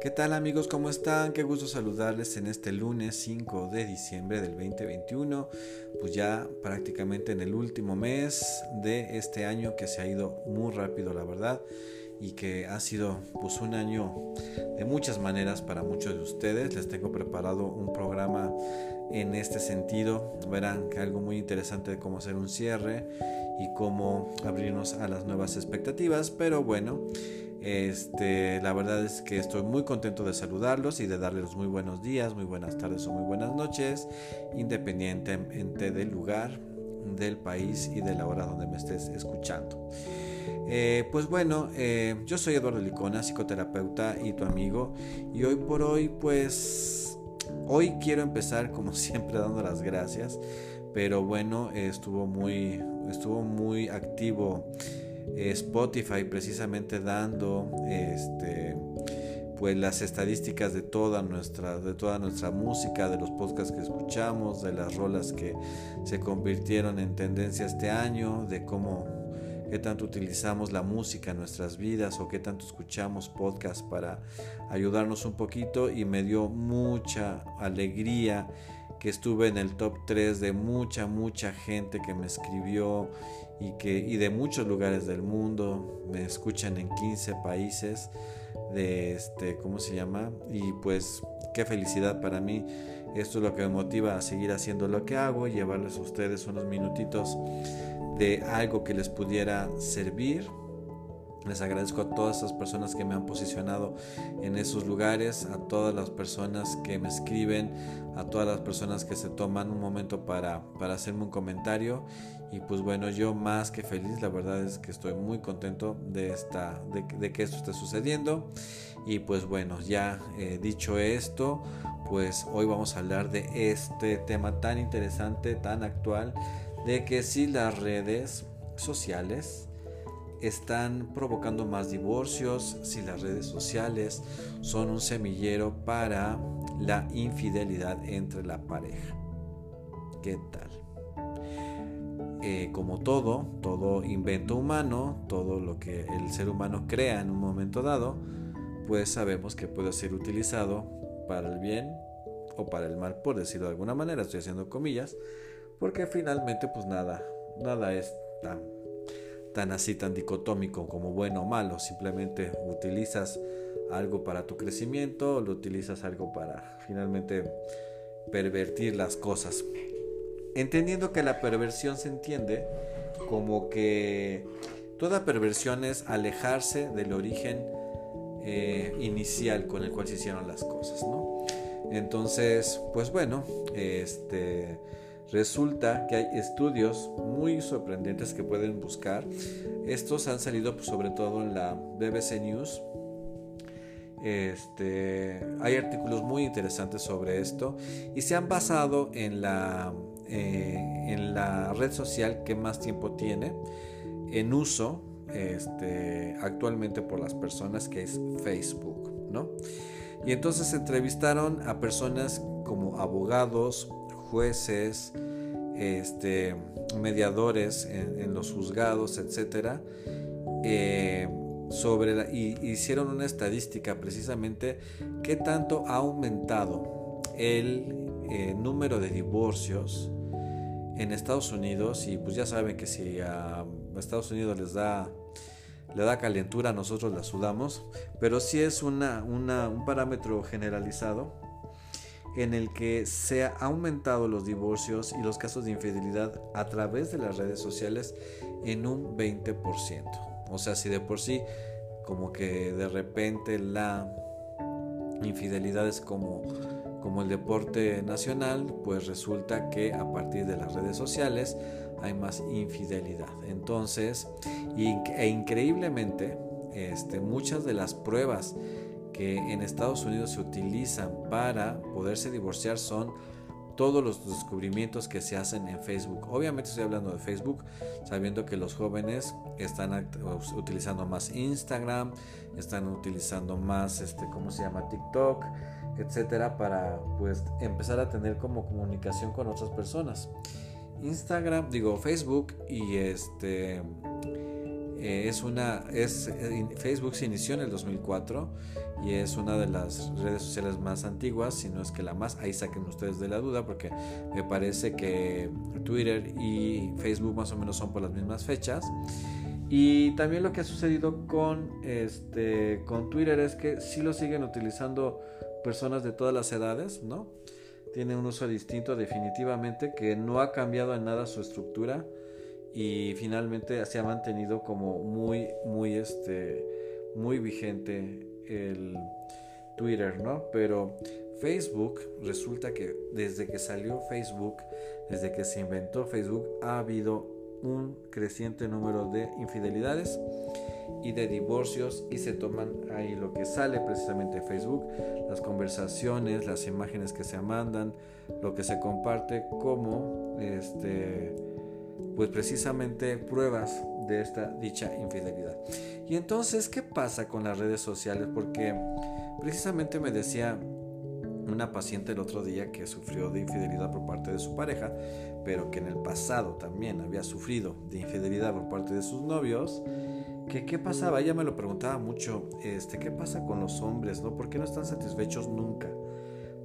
¿Qué tal amigos? ¿Cómo están? Qué gusto saludarles en este lunes 5 de diciembre del 2021, pues ya prácticamente en el último mes de este año que se ha ido muy rápido la verdad y que ha sido pues un año de muchas maneras para muchos de ustedes. Les tengo preparado un programa en este sentido. Verán que algo muy interesante de cómo hacer un cierre y cómo abrirnos a las nuevas expectativas, pero bueno, este, la verdad es que estoy muy contento de saludarlos y de darles muy buenos días, muy buenas tardes o muy buenas noches, independientemente del lugar, del país y de la hora donde me estés escuchando. Eh, pues bueno, eh, yo soy Eduardo Licona, psicoterapeuta y tu amigo, y hoy por hoy, pues, hoy quiero empezar como siempre dando las gracias, pero bueno, estuvo muy, estuvo muy activo Spotify precisamente dando este pues las estadísticas de toda nuestra de toda nuestra música, de los podcasts que escuchamos, de las rolas que se convirtieron en tendencia este año, de cómo qué tanto utilizamos la música en nuestras vidas o qué tanto escuchamos podcasts para ayudarnos un poquito y me dio mucha alegría que estuve en el top 3 de mucha, mucha gente que me escribió y, que, y de muchos lugares del mundo. Me escuchan en 15 países de este, ¿cómo se llama? Y pues qué felicidad para mí. Esto es lo que me motiva a seguir haciendo lo que hago, llevarles a ustedes unos minutitos de algo que les pudiera servir les agradezco a todas esas personas que me han posicionado en esos lugares, a todas las personas que me escriben, a todas las personas que se toman un momento para, para hacerme un comentario. Y pues bueno, yo más que feliz, la verdad es que estoy muy contento de, esta, de, que esto esté sucediendo. Y pues bueno, ya eh, dicho esto, pues hoy vamos a hablar de este tema tan interesante, tan actual, de que si las redes sociales están provocando más divorcios, si las redes sociales son un semillero para la infidelidad entre la pareja. ¿Qué tal? Eh, como todo, todo invento humano, todo lo que el ser humano crea en un momento dado, pues sabemos que puede ser utilizado para el bien o para el mal, por decirlo de alguna manera, estoy haciendo comillas, porque finalmente pues nada, nada es tan tan así, tan dicotómico como bueno o malo. Simplemente utilizas algo para tu crecimiento, lo utilizas algo para finalmente pervertir las cosas. Entendiendo que la perversión se entiende como que toda perversión es alejarse del origen eh, inicial con el cual se hicieron las cosas, ¿no? Entonces, pues bueno, este Resulta que hay estudios muy sorprendentes que pueden buscar. Estos han salido pues, sobre todo en la BBC News. Este, hay artículos muy interesantes sobre esto y se han basado en la, eh, en la red social que más tiempo tiene en uso este, actualmente por las personas que es Facebook, ¿no? Y entonces entrevistaron a personas como abogados, jueces, este, mediadores en, los juzgados, etcétera, eh, sobre y hicieron una estadística precisamente qué tanto ha aumentado el eh, número de divorcios en Estados Unidos. Y pues ya saben que si a Estados Unidos les da le da calentura, nosotros la sudamos, pero sí es una, un parámetro generalizado en el que se ha aumentado los divorcios y los casos de infidelidad a través de las redes sociales en un 20%. O sea, si de por sí como que de repente la infidelidad es como, como el deporte nacional, pues resulta que a partir de las redes sociales hay más infidelidad. Entonces, e increíblemente, este, muchas de las pruebas en Estados Unidos se utilizan para poderse divorciar son todos los descubrimientos que se hacen en Facebook. Obviamente estoy hablando de Facebook, sabiendo que los jóvenes están utilizando más Instagram, están utilizando más, este, ¿cómo se llama? TikTok, etcétera, para pues empezar a tener como comunicación con otras personas. Instagram, digo Facebook y este Eh, es una, es, eh, Facebook se inició en el 2004 y es una de las redes sociales más antiguas, si no es que la más. Ahí saquen ustedes de la duda porque me parece que Twitter y Facebook más o menos son por las mismas fechas. Y también lo que ha sucedido con, este, con Twitter es que sí lo siguen utilizando personas de todas las edades, ¿no? Tiene un uso distinto definitivamente que no ha cambiado en nada su estructura y finalmente se ha mantenido como muy, muy, este, muy vigente el Twitter, ¿no? Pero Facebook, resulta que desde que salió Facebook, desde que se inventó Facebook, ha habido un creciente número de infidelidades y de divorcios y se toman ahí lo que sale precisamente Facebook, las conversaciones, las imágenes que se mandan, lo que se comparte como este pues precisamente pruebas de esta dicha infidelidad. Y entonces, ¿qué pasa con las redes sociales? Porque precisamente me decía una paciente el otro día que sufrió de infidelidad por parte de su pareja, pero que en el pasado también había sufrido de infidelidad por parte de sus novios, que qué pasaba, ella me lo preguntaba mucho, este, ¿qué pasa con los hombres? ¿no? ¿Por qué no están satisfechos nunca?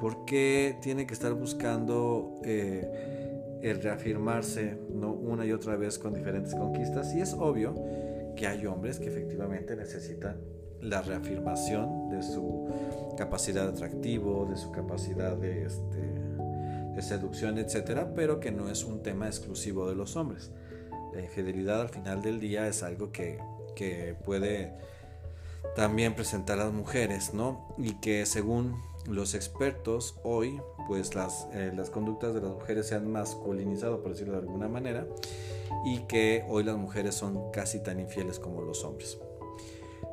¿Por qué tienen que estar buscando eh, el reafirmarse ¿no? una y otra vez con diferentes conquistas? Y es obvio que hay hombres que efectivamente necesitan la reafirmación de su capacidad de atractivo, de su capacidad de, este, de seducción, etcétera, pero que no es un tema exclusivo de los hombres. La infidelidad al final del día es algo que, que puede también presentar a las mujeres, ¿no? Y que según los expertos hoy, pues las, eh, las conductas de las mujeres se han masculinizado, por decirlo de alguna manera, y que hoy las mujeres son casi tan infieles como los hombres.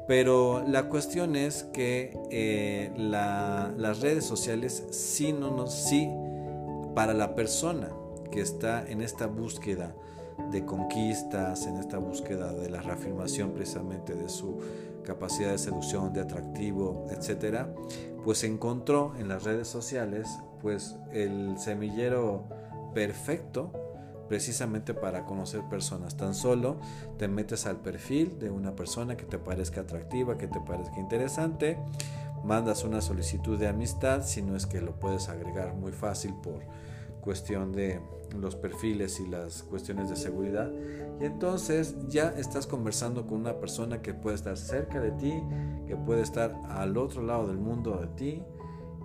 Pero la cuestión es que eh, las redes sociales sí, no nos, sí, para la persona que está en esta búsqueda de conquistas, en esta búsqueda de la reafirmación precisamente de su capacidad de seducción, de atractivo, etcétera, pues encontró en las redes sociales pues el semillero perfecto precisamente para conocer personas. Tan solo te metes al perfil de una persona que te parezca atractiva, que te parezca interesante, mandas una solicitud de amistad, si no es que lo puedes agregar muy fácil por cuestión de los perfiles y las cuestiones de seguridad. Y entonces ya estás conversando con una persona que puede estar cerca de ti, que puede estar al otro lado del mundo de ti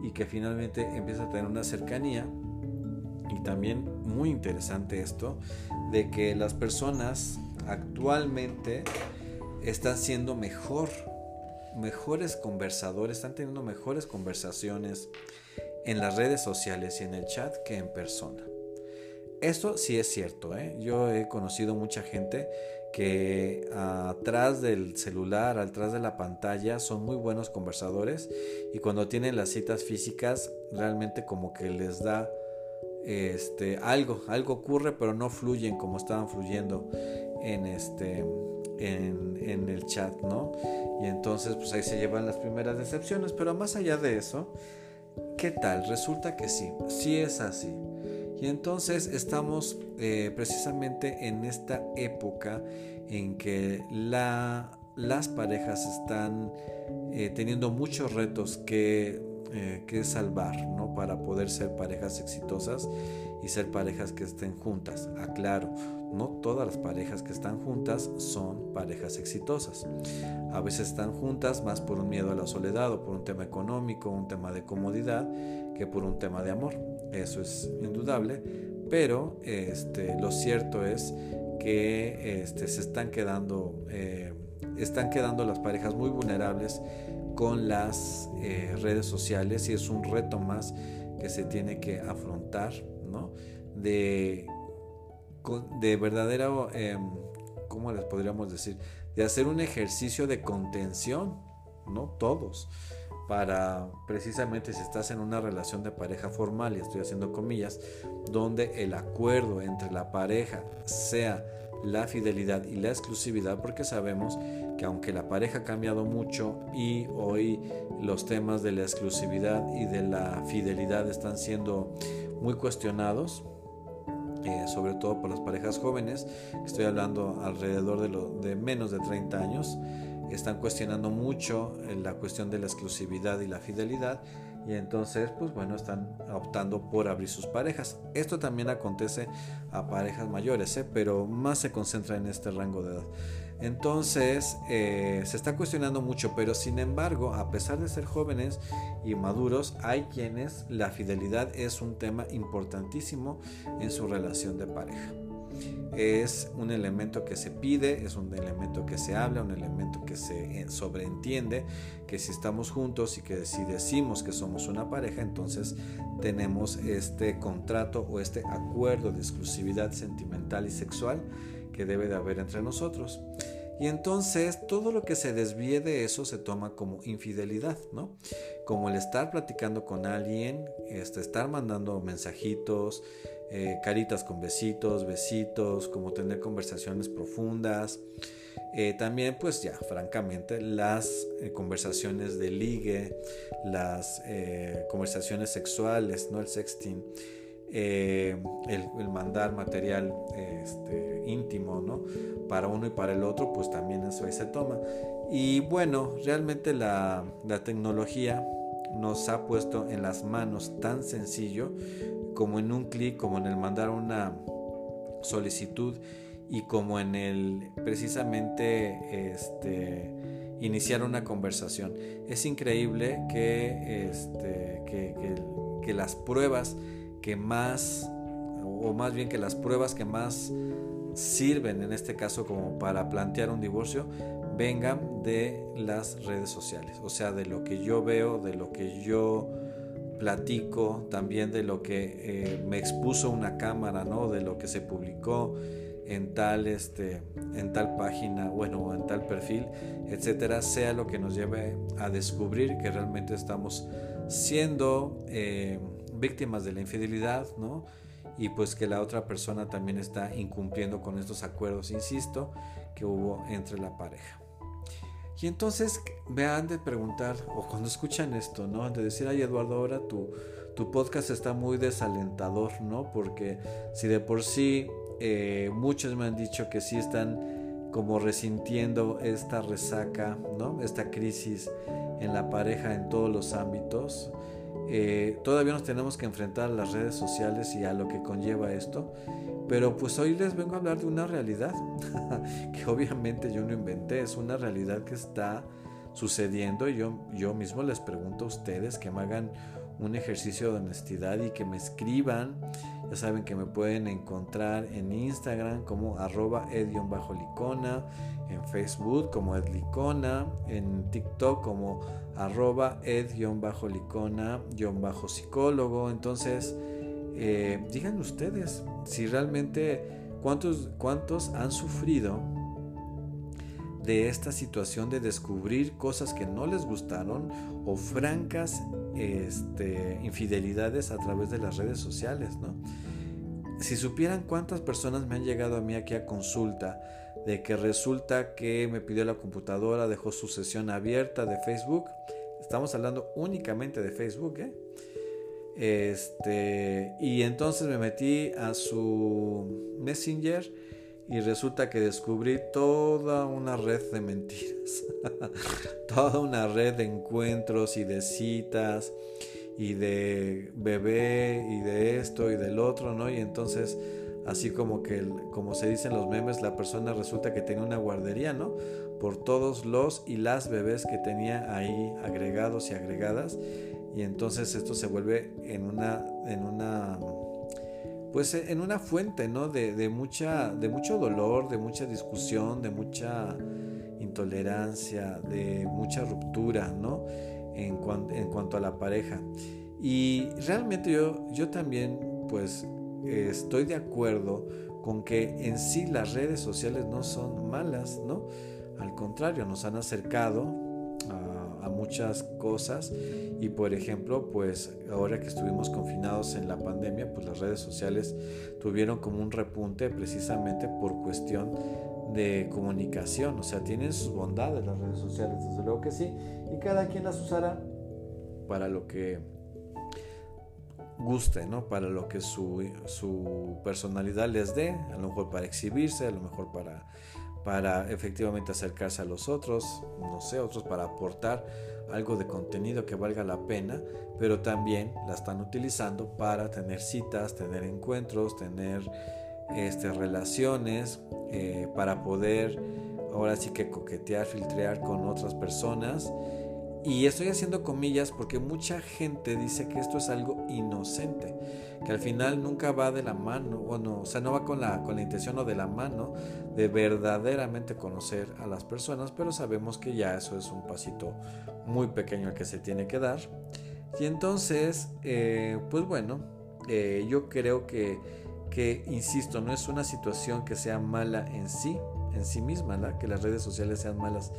y que finalmente empieza a tener una cercanía y también muy interesante esto de que las personas actualmente están siendo mejor, mejores conversadores, están teniendo mejores conversaciones en las redes sociales y en el chat que en persona. Esto sí es cierto, ¿eh? yo he conocido mucha gente que atrás del celular, atrás de la pantalla, son muy buenos conversadores y cuando tienen las citas físicas realmente como que les da este, algo, algo ocurre, pero no fluyen como estaban fluyendo en, este, en, el chat, ¿no? Y entonces, pues ahí se llevan las primeras decepciones, pero más allá de eso, ¿qué tal? Resulta que sí, sí es así. Y entonces estamos eh, precisamente en esta época en que la, las parejas están eh, teniendo muchos retos que eh, que salvar, ¿no? Para poder ser parejas exitosas y ser parejas que estén juntas. Aclaro, no todas las parejas que están juntas son parejas exitosas. A veces están juntas más por un miedo a la soledad o por un tema económico, un tema de comodidad, que por un tema de amor. Eso es indudable, pero este, lo cierto es que este, se están quedando, eh, están quedando las parejas muy vulnerables con las eh, redes sociales y es un reto más que se tiene que afrontar, De, de verdadero, eh, ¿cómo les podríamos decir? De hacer un ejercicio de contención, ¿no? Todos, para precisamente si estás en una relación de pareja formal, y estoy haciendo comillas, donde el acuerdo entre la pareja sea la fidelidad y la exclusividad porque sabemos que aunque la pareja ha cambiado mucho y hoy los temas de la exclusividad y de la fidelidad están siendo muy cuestionados, eh, sobre todo por las parejas jóvenes, estoy hablando alrededor de, menos de 30 años, están cuestionando mucho eh, la cuestión de la exclusividad y la fidelidad y entonces pues bueno están optando por abrir sus parejas. Esto también acontece a parejas mayores ¿eh? pero más se concentra en este rango de edad. Entonces eh, se está cuestionando mucho pero sin embargo a pesar de ser jóvenes y maduros hay quienes la fidelidad es un tema importantísimo en su relación de pareja es un elemento que se pide, es un elemento que se habla, un elemento que se eh, sobreentiende, que si estamos juntos y que si decimos que somos una pareja, entonces tenemos este contrato o este acuerdo de exclusividad sentimental y sexual que debe de haber entre nosotros. Y entonces todo lo que se desvíe de eso se toma como infidelidad, ¿no? Como el estar platicando con alguien, este, estar mandando mensajitos, eh, caritas con besitos, besitos, como tener conversaciones profundas. Eh, también pues ya, francamente, las eh, conversaciones de ligue, las conversaciones sexuales, ¿no? El sexting, el, mandar material este, íntimo, ¿no? Para uno y para el otro, pues también eso ahí se toma. Y bueno, realmente la, la tecnología nos ha puesto en las manos tan sencillo como en un clic, como en el mandar una solicitud y como en el precisamente este, iniciar una conversación. Es increíble que, este, que, que, las pruebas que más, o más bien que las pruebas que más sirven en este caso como para plantear un divorcio, vengan de las redes sociales. O sea, de lo que yo veo, de lo que yo platico también de lo que eh, me expuso una cámara, ¿no? De lo que se publicó en tal, este, en tal página, bueno, en tal perfil, etcétera, sea lo que nos lleve a descubrir que realmente estamos siendo eh, víctimas de la infidelidad, ¿no? Y pues que la otra persona también está incumpliendo con estos acuerdos, insisto, que hubo entre la pareja. Y entonces me han de preguntar, o cuando escuchan esto, ¿no? De decir, ay Eduardo, ahora tu, tu podcast está muy desalentador, ¿no? Porque si de por sí eh, muchos me han dicho que sí están como resintiendo esta resaca, ¿no? Esta crisis en la pareja en todos los ámbitos. Eh, todavía nos tenemos que enfrentar a las redes sociales y a lo que conlleva esto. Pero pues hoy les vengo a hablar de una realidad que obviamente yo no inventé, es una realidad que está sucediendo y yo, yo mismo les pregunto a ustedes que me hagan un ejercicio de honestidad y que me escriban. Ya saben que me pueden encontrar en Instagram como arroba ed-licona, en Facebook como edlicona, en TikTok como arroba ed-licona-psicólogo. Entonces, eh, digan ustedes si realmente cuántos, cuántos han sufrido de esta situación de descubrir cosas que no les gustaron o francas este, infidelidades a través de las redes sociales, ¿no? Si supieran cuántas personas me han llegado a mí aquí a consulta de que resulta que me pidió la computadora, dejó su sesión abierta de Facebook, estamos hablando únicamente de Facebook, ¿eh? Este, y entonces me metí a su Messenger y resulta que descubrí toda una red de mentiras, toda una red de encuentros y de citas y de bebé y de esto y del otro, ¿no? Y entonces así como que como se dicen los memes, la persona resulta que tenía una guardería, ¿no? Por todos los y las bebés que tenía ahí agregados y agregadas y entonces esto se vuelve en una, en una, pues en una fuente, ¿no? De, mucha, de mucho dolor, de mucha discusión, de mucha intolerancia, de mucha ruptura, ¿no? En, en cuanto a la pareja. Y realmente yo, yo también, pues, estoy de acuerdo con que en sí las redes sociales no son malas, ¿no? Al contrario, nos han acercado muchas cosas. Y por ejemplo pues ahora que estuvimos confinados en la pandemia pues las redes sociales tuvieron como un repunte precisamente por cuestión de comunicación. O sea tienen sus bondades las redes sociales desde luego que sí. Y cada quien las usará para lo que guste, ¿no? Para lo que su, su personalidad les dé, a lo mejor para exhibirse, a lo mejor para, para efectivamente acercarse a los otros, no sé, otros para aportar algo de contenido que valga la pena, pero también la están utilizando para tener citas, tener encuentros, tener este, relaciones, eh, para poder ahora sí que coquetear, filtrear con otras personas. Y estoy haciendo comillas porque mucha gente dice que esto es algo inocente, que al final nunca va de la mano, bueno, o sea, no va con la, con la intención o de la mano de verdaderamente conocer a las personas, pero sabemos que ya eso es un pasito muy pequeño al que se tiene que dar. Y entonces, eh, pues bueno, eh, yo creo que, que, insisto, no es una situación que sea mala en sí, en sí misma, que las redes sociales sean malas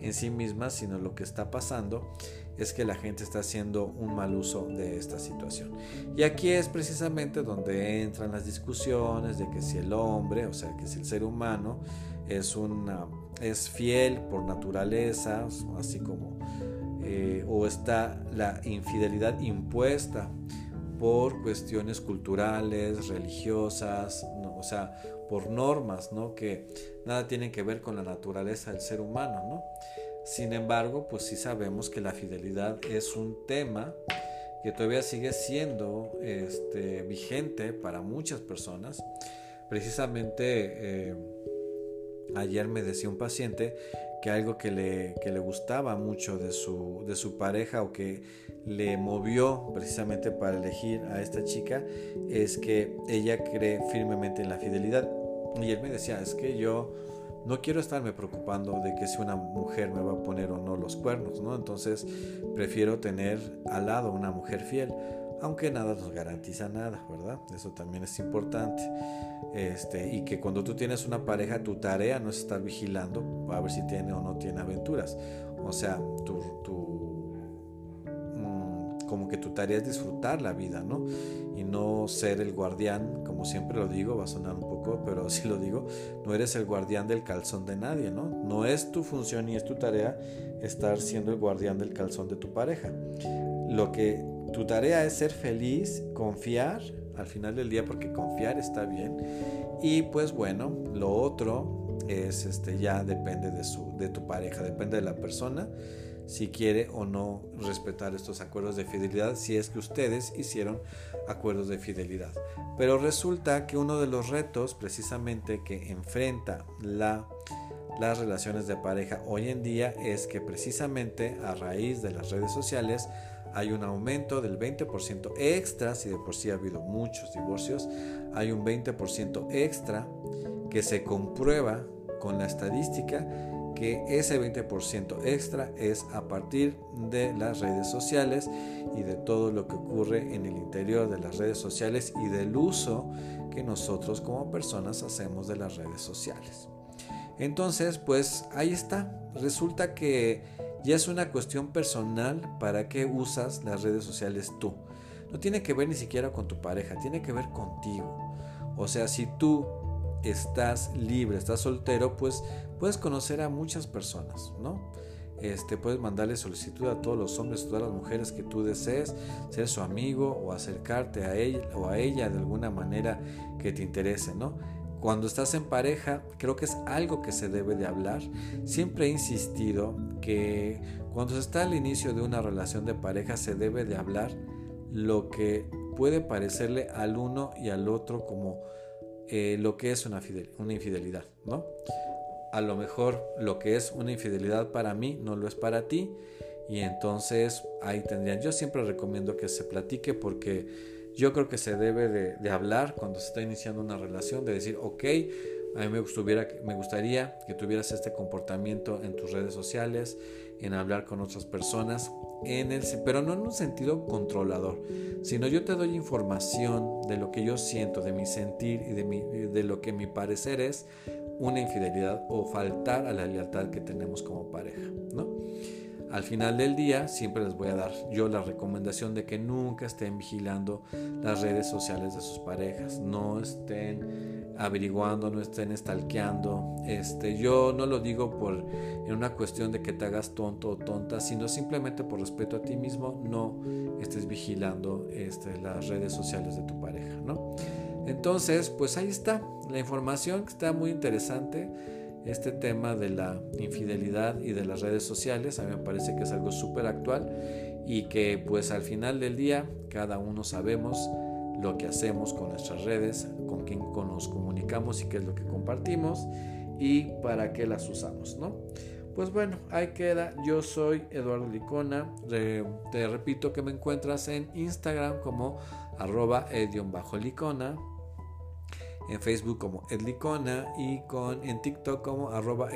en sí mismas, sino lo que está pasando es que la gente está haciendo un mal uso de esta situación. Y aquí es precisamente donde entran las discusiones de que si el hombre, o sea, que si el ser humano es, una, es fiel por naturaleza, así como, eh, o está la infidelidad impuesta por cuestiones culturales, religiosas, o sea, por normas, ¿no? Que nada tienen que ver con la naturaleza del ser humano, ¿no? Sin embargo, pues sí sabemos que la fidelidad es un tema que todavía sigue siendo este, vigente para muchas personas. Precisamente eh, ayer me decía un paciente que algo que le, que le gustaba mucho de su, de su pareja o que le movió precisamente para elegir a esta chica es que ella cree firmemente en la fidelidad. Y él me decía, es que yo no quiero estarme preocupando de que si una mujer me va a poner o no los cuernos, ¿no? Entonces prefiero tener al lado una mujer fiel, aunque nada nos garantiza nada, ¿verdad? Eso también es importante. Este, y que cuando tú tienes una pareja, tu tarea no es estar vigilando a ver si tiene o no tiene aventuras. O sea, tu, mm, como que tu tarea es disfrutar la vida, ¿no? Y no ser el guardián, como siempre lo digo, va a sonar un poco, pero si lo digo, no eres el guardián del calzón de nadie, ¿no? No es tu función ni es tu tarea estar siendo el guardián del calzón de tu pareja. Lo que tu tarea es ser feliz, confiar al final del día porque confiar está bien. Y pues bueno, lo otro es este ya depende de su de tu pareja, depende de la persona si quiere o no respetar estos acuerdos de fidelidad, si es que ustedes hicieron acuerdos de fidelidad. Pero resulta que uno de los retos precisamente que enfrenta la, las relaciones de pareja hoy en día es que precisamente a raíz de las redes sociales hay un aumento del 20% extra, si de por sí ha habido muchos divorcios, hay un 20% extra que se comprueba con la estadística que ese 20% extra es a partir de las redes sociales y de todo lo que ocurre en el interior de las redes sociales y del uso que nosotros como personas hacemos de las redes sociales. Entonces, pues ahí está. Resulta que ya es una cuestión personal para qué usas las redes sociales tú. No tiene que ver ni siquiera con tu pareja, tiene que ver contigo. O sea, si tú estás libre, estás soltero, pues puedes conocer a muchas personas, ¿no? Este, puedes mandarle solicitud a todos los hombres, todas las mujeres que tú desees, ser su amigo o acercarte a él o a ella de alguna manera que te interese, ¿no? Cuando estás en pareja, creo que es algo que se debe de hablar. Siempre he insistido que cuando se está al inicio de una relación de pareja se debe de hablar lo que puede parecerle al uno y al otro como eh, lo que es una, una infidelidad, ¿no? A lo mejor lo que es una infidelidad para mí no lo es para ti y entonces ahí tendrían. Yo siempre recomiendo que se platique porque yo creo que se debe de, hablar cuando se está iniciando una relación, de decir, ok, a mí me, gustaría que tuvieras este comportamiento en tus redes sociales, en hablar con otras personas, pero no en un sentido controlador, sino yo te doy información de lo que yo siento, de mi sentir y de, de lo que mi parecer es una infidelidad o faltar a la lealtad que tenemos como pareja, ¿no? Al final del día siempre les voy a dar yo la recomendación de que nunca estén vigilando las redes sociales de sus parejas, no estén averiguando, no estén stalkeando. Este, yo no lo digo por en una cuestión de que te hagas tonto o tonta, sino simplemente por respeto a ti mismo, no estés vigilando este, las redes sociales de tu pareja, ¿no? Entonces, pues ahí está la información que está muy interesante. Este tema de la infidelidad y de las redes sociales, a mí me parece que es algo súper actual y que pues al final del día cada uno sabemos lo que hacemos con nuestras redes, con quién nos comunicamos y qué es lo que compartimos y para qué las usamos, ¿no? Pues bueno, ahí queda. Yo soy Eduardo Licona. te repito que me encuentras en Instagram como arroba licona en Facebook como Edlicona y con, en TikTok como arroba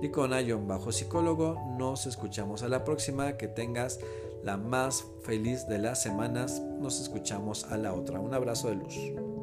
licona-psicólogo. Nos escuchamos a la próxima. Que tengas la más feliz de las semanas. Nos escuchamos a la otra. Un abrazo de luz.